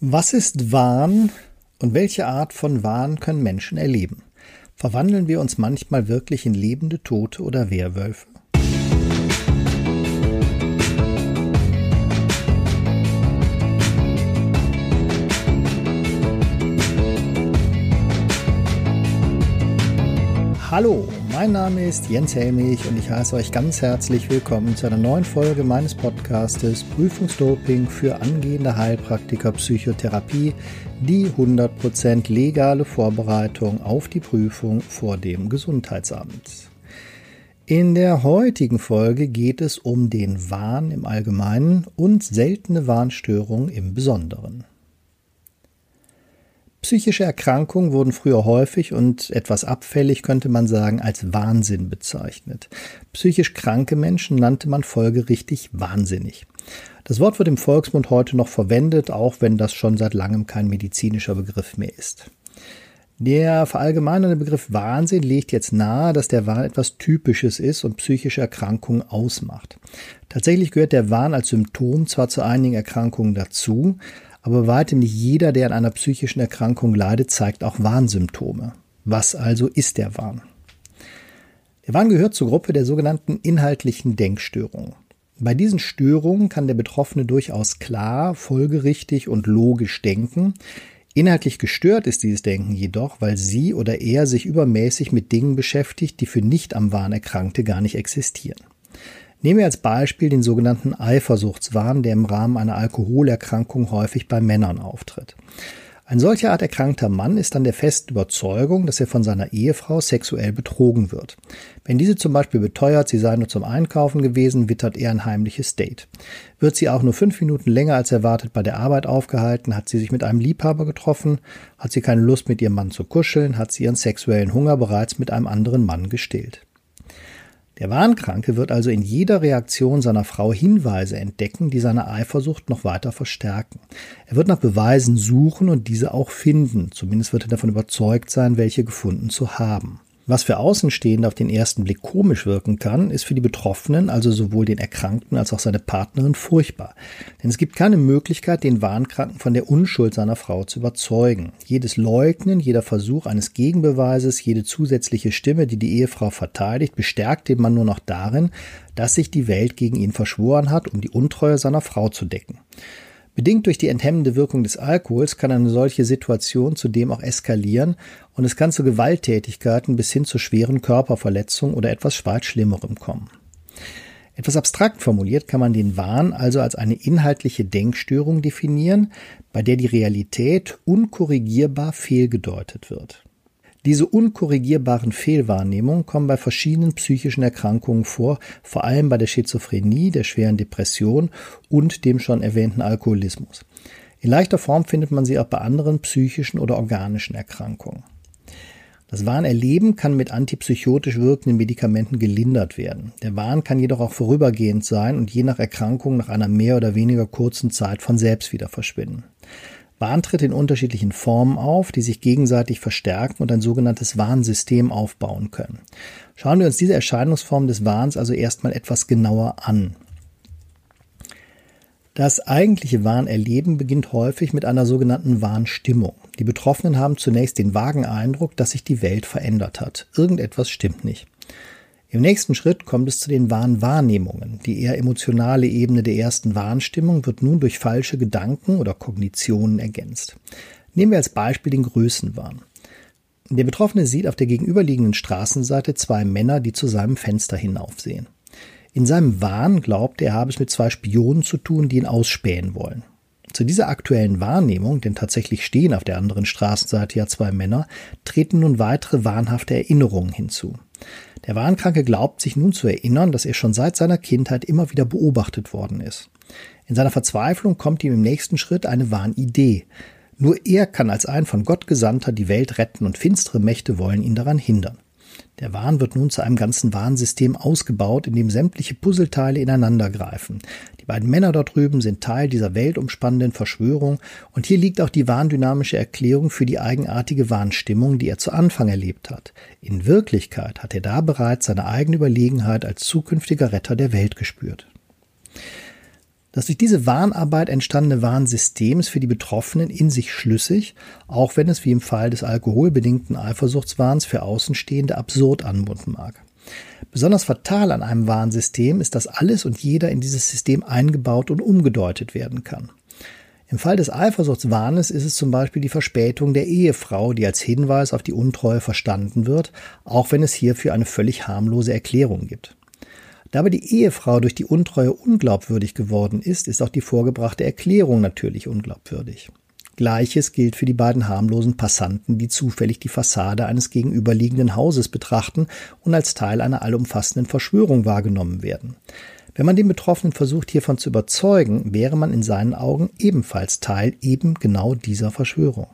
Was ist Wahn und welche Art von Wahn können Menschen erleben? Verwandeln wir uns manchmal wirklich in lebende Tote oder Werwölfe? Hallo, mein Name ist Jens Helmich und ich heiße euch ganz herzlich willkommen zu einer neuen Folge meines Podcastes Prüfungsdoping für angehende Heilpraktiker Psychotherapie, die 100% legale Vorbereitung auf die Prüfung vor dem Gesundheitsamt. In der heutigen Folge geht es um den Wahn im Allgemeinen und seltene Warnstörungen im Besonderen. Psychische Erkrankungen wurden früher häufig und etwas abfällig könnte man sagen als Wahnsinn bezeichnet. Psychisch kranke Menschen nannte man folgerichtig wahnsinnig. Das Wort wird im Volksmund heute noch verwendet, auch wenn das schon seit langem kein medizinischer Begriff mehr ist. Der verallgemeinerte Begriff Wahnsinn legt jetzt nahe, dass der Wahn etwas Typisches ist und psychische Erkrankungen ausmacht. Tatsächlich gehört der Wahn als Symptom zwar zu einigen Erkrankungen dazu, aber weitem nicht jeder, der an einer psychischen Erkrankung leidet, zeigt auch Warnsymptome. Was also ist der Wahn? Der Wahn gehört zur Gruppe der sogenannten inhaltlichen Denkstörungen. Bei diesen Störungen kann der Betroffene durchaus klar, folgerichtig und logisch denken. Inhaltlich gestört ist dieses Denken jedoch, weil sie oder er sich übermäßig mit Dingen beschäftigt, die für nicht am Wahn Erkrankte gar nicht existieren. Nehmen wir als Beispiel den sogenannten Eifersuchtswahn, der im Rahmen einer Alkoholerkrankung häufig bei Männern auftritt. Ein solcher Art erkrankter Mann ist dann der festen Überzeugung, dass er von seiner Ehefrau sexuell betrogen wird. Wenn diese zum Beispiel beteuert, sie sei nur zum Einkaufen gewesen, wittert er ein heimliches Date. Wird sie auch nur fünf Minuten länger als erwartet bei der Arbeit aufgehalten, hat sie sich mit einem Liebhaber getroffen, hat sie keine Lust mit ihrem Mann zu kuscheln, hat sie ihren sexuellen Hunger bereits mit einem anderen Mann gestillt. Der Wahnkranke wird also in jeder Reaktion seiner Frau Hinweise entdecken, die seine Eifersucht noch weiter verstärken. Er wird nach Beweisen suchen und diese auch finden, zumindest wird er davon überzeugt sein, welche gefunden zu haben. Was für Außenstehende auf den ersten Blick komisch wirken kann, ist für die Betroffenen, also sowohl den Erkrankten als auch seine Partnerin, furchtbar. Denn es gibt keine Möglichkeit, den Wahnkranken von der Unschuld seiner Frau zu überzeugen. Jedes Leugnen, jeder Versuch eines Gegenbeweises, jede zusätzliche Stimme, die die Ehefrau verteidigt, bestärkt den Mann nur noch darin, dass sich die Welt gegen ihn verschworen hat, um die Untreue seiner Frau zu decken. Bedingt durch die enthemmende Wirkung des Alkohols kann eine solche Situation zudem auch eskalieren und es kann zu Gewalttätigkeiten bis hin zu schweren Körperverletzungen oder etwas weit Schlimmerem kommen. Etwas abstrakt formuliert kann man den Wahn also als eine inhaltliche Denkstörung definieren, bei der die Realität unkorrigierbar fehlgedeutet wird. Diese unkorrigierbaren Fehlwahrnehmungen kommen bei verschiedenen psychischen Erkrankungen vor, vor allem bei der Schizophrenie, der schweren Depression und dem schon erwähnten Alkoholismus. In leichter Form findet man sie auch bei anderen psychischen oder organischen Erkrankungen. Das Wahnerleben kann mit antipsychotisch wirkenden Medikamenten gelindert werden. Der Wahn kann jedoch auch vorübergehend sein und je nach Erkrankung nach einer mehr oder weniger kurzen Zeit von selbst wieder verschwinden. Wahn tritt in unterschiedlichen Formen auf, die sich gegenseitig verstärken und ein sogenanntes Warnsystem aufbauen können. Schauen wir uns diese Erscheinungsform des Wahns also erstmal etwas genauer an. Das eigentliche Wahnerleben beginnt häufig mit einer sogenannten Warnstimmung. Die Betroffenen haben zunächst den vagen Eindruck, dass sich die Welt verändert hat. Irgendetwas stimmt nicht. Im nächsten Schritt kommt es zu den Wahnwahrnehmungen. Die eher emotionale Ebene der ersten Warnstimmung wird nun durch falsche Gedanken oder Kognitionen ergänzt. Nehmen wir als Beispiel den Größenwahn. Der Betroffene sieht auf der gegenüberliegenden Straßenseite zwei Männer, die zu seinem Fenster hinaufsehen. In seinem Wahn glaubt er, habe es mit zwei Spionen zu tun, die ihn ausspähen wollen. Zu dieser aktuellen Wahrnehmung, denn tatsächlich stehen auf der anderen Straßenseite ja zwei Männer, treten nun weitere wahnhafte Erinnerungen hinzu. Der Wahnkranke glaubt sich nun zu erinnern, dass er schon seit seiner Kindheit immer wieder beobachtet worden ist. In seiner Verzweiflung kommt ihm im nächsten Schritt eine Wahnidee. Nur er kann als ein von Gott Gesandter die Welt retten und finstere Mächte wollen ihn daran hindern. Der Wahn wird nun zu einem ganzen Warnsystem ausgebaut, in dem sämtliche Puzzleteile ineinandergreifen. Die beiden Männer dort drüben sind Teil dieser weltumspannenden Verschwörung und hier liegt auch die warndynamische Erklärung für die eigenartige Warnstimmung, die er zu Anfang erlebt hat. In Wirklichkeit hat er da bereits seine eigene Überlegenheit als zukünftiger Retter der Welt gespürt. Das durch diese Warnarbeit entstandene Warnsystem ist für die Betroffenen in sich schlüssig, auch wenn es wie im Fall des alkoholbedingten Eifersuchtswahns für Außenstehende absurd anmunden mag. Besonders fatal an einem Warnsystem ist, dass alles und jeder in dieses System eingebaut und umgedeutet werden kann. Im Fall des Eifersuchtswahnes ist es zum Beispiel die Verspätung der Ehefrau, die als Hinweis auf die Untreue verstanden wird, auch wenn es hierfür eine völlig harmlose Erklärung gibt. Da aber die Ehefrau durch die Untreue unglaubwürdig geworden ist, ist auch die vorgebrachte Erklärung natürlich unglaubwürdig. Gleiches gilt für die beiden harmlosen Passanten, die zufällig die Fassade eines gegenüberliegenden Hauses betrachten und als Teil einer allumfassenden Verschwörung wahrgenommen werden. Wenn man den Betroffenen versucht, hiervon zu überzeugen, wäre man in seinen Augen ebenfalls Teil eben genau dieser Verschwörung.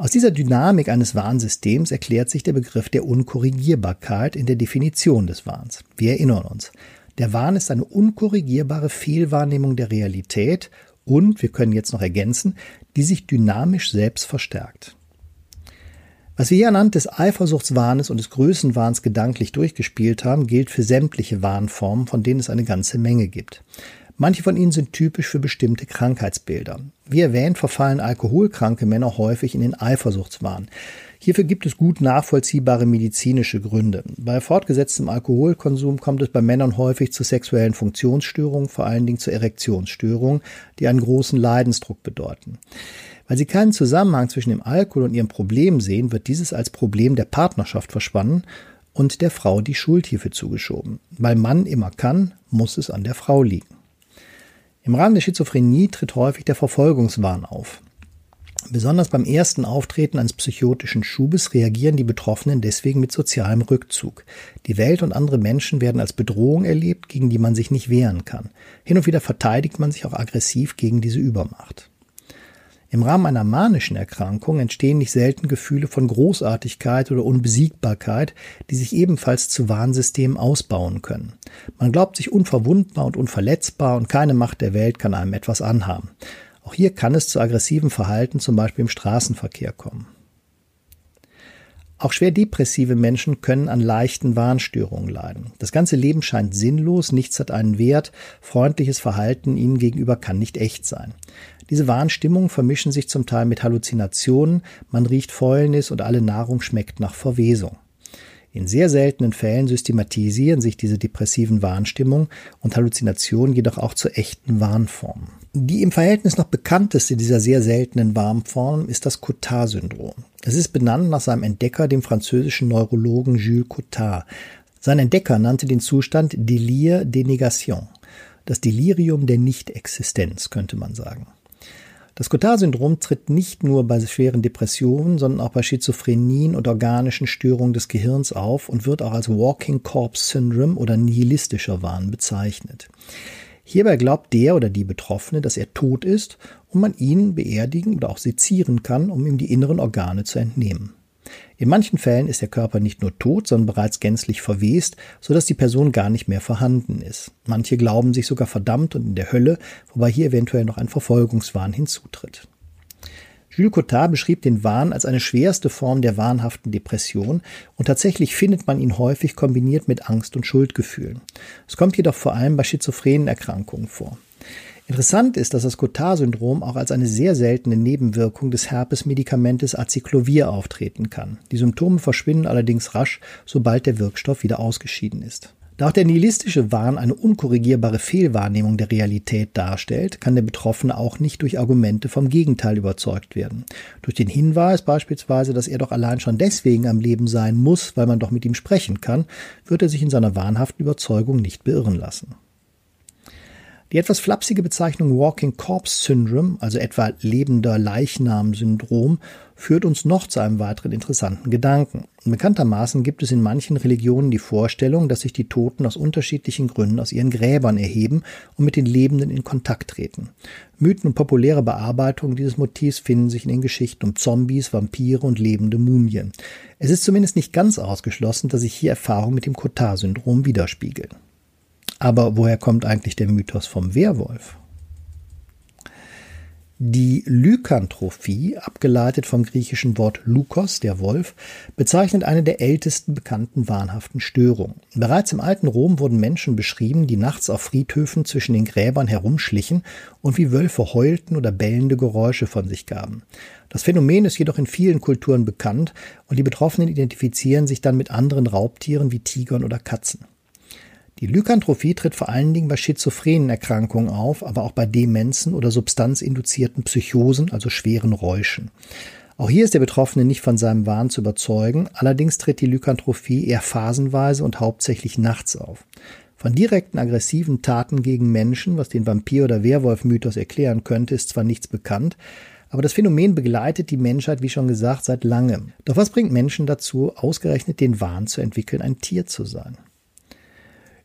Aus dieser Dynamik eines Warnsystems erklärt sich der Begriff der Unkorrigierbarkeit in der Definition des Wahns. Wir erinnern uns. Der Wahn ist eine unkorrigierbare Fehlwahrnehmung der Realität und, wir können jetzt noch ergänzen, die sich dynamisch selbst verstärkt. Was wir hier anhand des Eifersuchtswahnes und des Größenwahns gedanklich durchgespielt haben, gilt für sämtliche Wahnformen, von denen es eine ganze Menge gibt. Manche von ihnen sind typisch für bestimmte Krankheitsbilder. Wie erwähnt, verfallen alkoholkranke Männer häufig in den Eifersuchtswahn. Hierfür gibt es gut nachvollziehbare medizinische Gründe. Bei fortgesetztem Alkoholkonsum kommt es bei Männern häufig zu sexuellen Funktionsstörungen, vor allen Dingen zu Erektionsstörungen, die einen großen Leidensdruck bedeuten. Weil sie keinen Zusammenhang zwischen dem Alkohol und ihrem Problem sehen, wird dieses als Problem der Partnerschaft verspannen und der Frau die Schuld hierfür zugeschoben. Weil Mann immer kann, muss es an der Frau liegen. Im Rahmen der Schizophrenie tritt häufig der Verfolgungswahn auf. Besonders beim ersten Auftreten eines psychotischen Schubes reagieren die Betroffenen deswegen mit sozialem Rückzug. Die Welt und andere Menschen werden als Bedrohung erlebt, gegen die man sich nicht wehren kann. Hin und wieder verteidigt man sich auch aggressiv gegen diese Übermacht. Im Rahmen einer manischen Erkrankung entstehen nicht selten Gefühle von Großartigkeit oder Unbesiegbarkeit, die sich ebenfalls zu Warnsystemen ausbauen können. Man glaubt sich unverwundbar und unverletzbar und keine Macht der Welt kann einem etwas anhaben. Auch hier kann es zu aggressivem Verhalten, zum Beispiel im Straßenverkehr, kommen. Auch schwer depressive Menschen können an leichten Warnstörungen leiden. Das ganze Leben scheint sinnlos, nichts hat einen Wert, freundliches Verhalten ihnen gegenüber kann nicht echt sein. Diese Warnstimmungen vermischen sich zum Teil mit Halluzinationen, man riecht Fäulnis und alle Nahrung schmeckt nach Verwesung. In sehr seltenen Fällen systematisieren sich diese depressiven Warnstimmungen und Halluzinationen jedoch auch zu echten Warnformen. Die im Verhältnis noch bekannteste dieser sehr seltenen Warnformen ist das Cotard-Syndrom. Es ist benannt nach seinem Entdecker, dem französischen Neurologen Jules Cotard. Sein Entdecker nannte den Zustand Delir de Negation, das Delirium der Nichtexistenz, könnte man sagen. Das Cotard-Syndrom tritt nicht nur bei schweren Depressionen, sondern auch bei Schizophrenien und organischen Störungen des Gehirns auf und wird auch als Walking Corpse Syndrome oder nihilistischer Wahn bezeichnet. Hierbei glaubt der oder die Betroffene, dass er tot ist und man ihn beerdigen oder auch sezieren kann, um ihm die inneren Organe zu entnehmen. In manchen Fällen ist der Körper nicht nur tot, sondern bereits gänzlich verwest, sodass die Person gar nicht mehr vorhanden ist. Manche glauben sich sogar verdammt und in der Hölle, wobei hier eventuell noch ein Verfolgungswahn hinzutritt. Jules Cotard beschrieb den Wahn als eine schwerste Form der wahnhaften Depression und tatsächlich findet man ihn häufig kombiniert mit Angst und Schuldgefühlen. Es kommt jedoch vor allem bei schizophrenen Erkrankungen vor. Interessant ist, dass das Cotard-Syndrom auch als eine sehr seltene Nebenwirkung des Herpesmedikamentes Acyclovir auftreten kann. Die Symptome verschwinden allerdings rasch, sobald der Wirkstoff wieder ausgeschieden ist. Da auch der nihilistische Wahn eine unkorrigierbare Fehlwahrnehmung der Realität darstellt, kann der Betroffene auch nicht durch Argumente vom Gegenteil überzeugt werden. Durch den Hinweis beispielsweise, dass er doch allein schon deswegen am Leben sein muss, weil man doch mit ihm sprechen kann, wird er sich in seiner wahnhaften Überzeugung nicht beirren lassen. Die etwas flapsige Bezeichnung Walking Corpse Syndrome, also etwa lebender Leichnam-Syndrom, führt uns noch zu einem weiteren interessanten Gedanken. Bekanntermaßen gibt es in manchen Religionen die Vorstellung, dass sich die Toten aus unterschiedlichen Gründen aus ihren Gräbern erheben und mit den Lebenden in Kontakt treten. Mythen und populäre Bearbeitungen dieses Motivs finden sich in den Geschichten um Zombies, Vampire und lebende Mumien. Es ist zumindest nicht ganz ausgeschlossen, dass sich hier Erfahrungen mit dem Cotard-Syndrom widerspiegeln. Aber woher kommt eigentlich der Mythos vom Werwolf? Die Lykantrophie, abgeleitet vom griechischen Wort Lukos, der Wolf, bezeichnet eine der ältesten bekannten wahnhaften Störungen. Bereits im alten Rom wurden Menschen beschrieben, die nachts auf Friedhöfen zwischen den Gräbern herumschlichen und wie Wölfe heulten oder bellende Geräusche von sich gaben. Das Phänomen ist jedoch in vielen Kulturen bekannt und die Betroffenen identifizieren sich dann mit anderen Raubtieren wie Tigern oder Katzen. Die Lykantrophie tritt vor allen Dingen bei schizophrenen Erkrankungen auf, aber auch bei Demenzen oder substanzinduzierten Psychosen, also schweren Räuschen. Auch hier ist der Betroffene nicht von seinem Wahn zu überzeugen, allerdings tritt die Lykantrophie eher phasenweise und hauptsächlich nachts auf. Von direkten aggressiven Taten gegen Menschen, was den Vampir- oder Werwolf-Mythos erklären könnte, ist zwar nichts bekannt, aber das Phänomen begleitet die Menschheit, wie schon gesagt, seit langem. Doch was bringt Menschen dazu, ausgerechnet den Wahn zu entwickeln, ein Tier zu sein?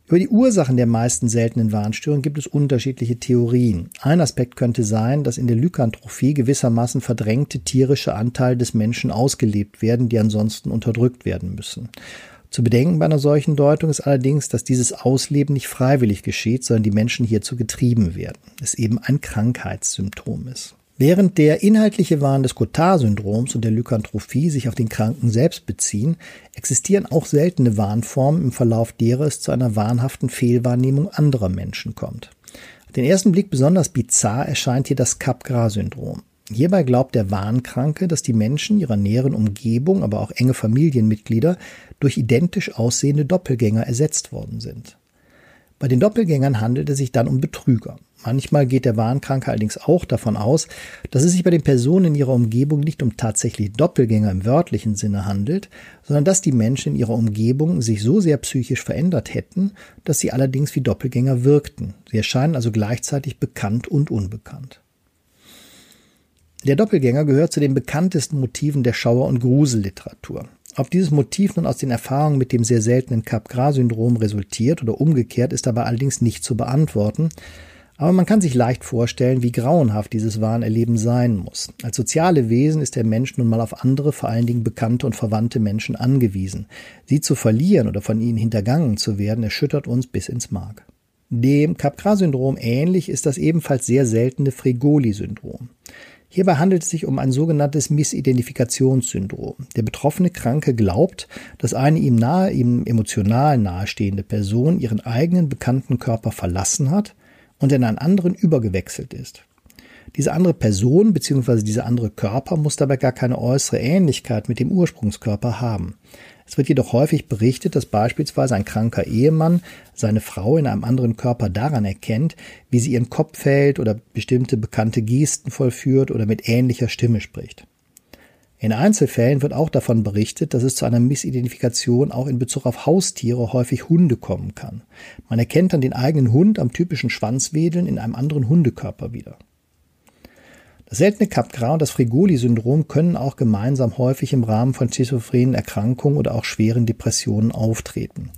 Über die Ursachen der meisten seltenen Warnstörungen gibt es unterschiedliche Theorien. Ein Aspekt könnte sein, dass in der Lykantrophie gewissermaßen verdrängte tierische Anteile des Menschen ausgelebt werden, die ansonsten unterdrückt werden müssen. Zu bedenken bei einer solchen Deutung ist allerdings, dass dieses Ausleben nicht freiwillig geschieht, sondern die Menschen hierzu getrieben werden. Es eben ein Krankheitssymptom ist. Während der inhaltliche Wahn des Cotard-Syndroms und der Lykantrophie sich auf den Kranken selbst beziehen, existieren auch seltene Warnformen im Verlauf derer es zu einer wahnhaften Fehlwahrnehmung anderer Menschen kommt. Auf den ersten Blick besonders bizarr erscheint hier das Capgras-Syndrom. Hierbei glaubt der Wahnkranke, dass die Menschen ihrer näheren Umgebung, aber auch enge Familienmitglieder durch identisch aussehende Doppelgänger ersetzt worden sind. Bei den Doppelgängern handelt es sich dann um Betrüger. Manchmal geht der Wahnkranke allerdings auch davon aus, dass es sich bei den Personen in ihrer Umgebung nicht um tatsächlich Doppelgänger im wörtlichen Sinne handelt, sondern dass die Menschen in ihrer Umgebung sich so sehr psychisch verändert hätten, dass sie allerdings wie Doppelgänger wirkten. Sie erscheinen also gleichzeitig bekannt und unbekannt. Der Doppelgänger gehört zu den bekanntesten Motiven der Schauer- und Gruselliteratur. Ob dieses Motiv nun aus den Erfahrungen mit dem sehr seltenen Capgras-Syndrom resultiert oder umgekehrt, ist dabei allerdings nicht zu beantworten, aber man kann sich leicht vorstellen, wie grauenhaft dieses Wahnerleben sein muss. Als soziale Wesen ist der Mensch nun mal auf andere, vor allen Dingen bekannte und verwandte Menschen angewiesen. Sie zu verlieren oder von ihnen hintergangen zu werden, erschüttert uns bis ins Mark. Dem Capgras-Syndrom ähnlich ist das ebenfalls sehr seltene Fregoli-Syndrom. Hierbei handelt es sich um ein sogenanntes Missidentifikationssyndrom. Der betroffene Kranke glaubt, dass eine ihm nahe, ihm emotional nahestehende Person ihren eigenen bekannten Körper verlassen hat und in einen anderen übergewechselt ist. Diese andere Person bzw. dieser andere Körper muss dabei gar keine äußere Ähnlichkeit mit dem Ursprungskörper haben. Es wird jedoch häufig berichtet, dass beispielsweise ein kranker Ehemann seine Frau in einem anderen Körper daran erkennt, wie sie ihren Kopf hält oder bestimmte bekannte Gesten vollführt oder mit ähnlicher Stimme spricht. In Einzelfällen wird auch davon berichtet, dass es zu einer Missidentifikation auch in Bezug auf Haustiere häufig Hunde kommen kann. Man erkennt dann den eigenen Hund am typischen Schwanzwedeln in einem anderen Hundekörper wieder. Das seltene Capgras und das Frigoli-Syndrom können auch gemeinsam häufig im Rahmen von schizophrenen Erkrankungen oder auch schweren Depressionen auftreten.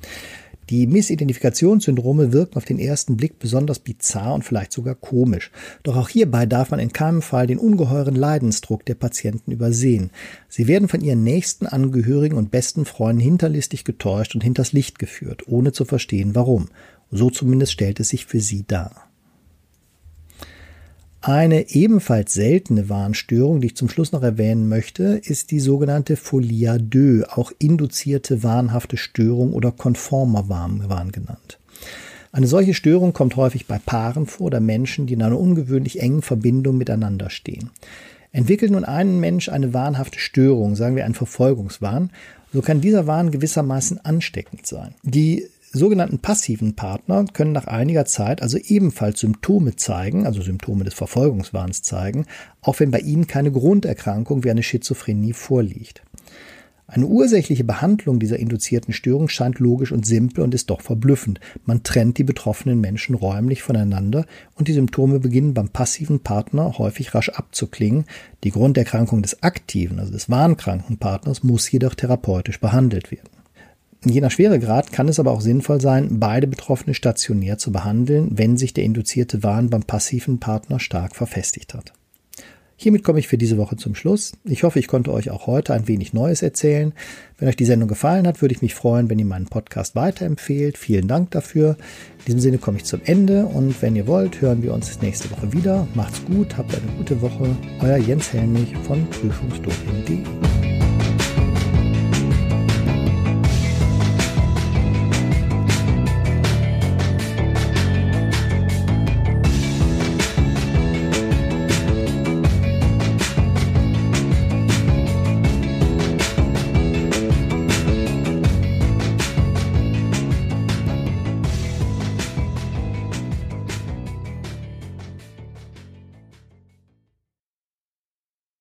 Die Missidentifikationssyndrome wirken auf den ersten Blick besonders bizarr und vielleicht sogar komisch. Doch auch hierbei darf man in keinem Fall den ungeheuren Leidensdruck der Patienten übersehen. Sie werden von ihren nächsten Angehörigen und besten Freunden hinterlistig getäuscht und hinters Licht geführt, ohne zu verstehen warum. So zumindest stellt es sich für sie dar. Eine ebenfalls seltene Warnstörung, die ich zum Schluss noch erwähnen möchte, ist die sogenannte Folia 2, auch induzierte wahnhafte Störung oder konformer Wahn genannt. Eine solche Störung kommt häufig bei Paaren vor oder Menschen, die in einer ungewöhnlich engen Verbindung miteinander stehen. Entwickelt nun ein Mensch eine wahnhafte Störung, sagen wir einen Verfolgungswahn, so kann dieser Wahn gewissermaßen ansteckend sein. Die sogenannten passiven Partner können nach einiger Zeit also ebenfalls Symptome zeigen, also Symptome des Verfolgungswahns zeigen, auch wenn bei ihnen keine Grunderkrankung wie eine Schizophrenie vorliegt. Eine ursächliche Behandlung dieser induzierten Störung scheint logisch und simpel und ist doch verblüffend. Man trennt die betroffenen Menschen räumlich voneinander und die Symptome beginnen beim passiven Partner häufig rasch abzuklingen. Die Grunderkrankung des aktiven, also des wahnkranken Partners, muss jedoch therapeutisch behandelt werden. Je nach Schweregrad kann es aber auch sinnvoll sein, beide Betroffene stationär zu behandeln, wenn sich der induzierte Wahn beim passiven Partner stark verfestigt hat. Hiermit komme ich für diese Woche zum Schluss. Ich hoffe, ich konnte euch auch heute ein wenig Neues erzählen. Wenn euch die Sendung gefallen hat, würde ich mich freuen, wenn ihr meinen Podcast weiterempfehlt. Vielen Dank dafür. In diesem Sinne komme ich zum Ende und wenn ihr wollt, hören wir uns nächste Woche wieder. Macht's gut, habt eine gute Woche. Euer Jens Helmich von prüfungsdoping.de.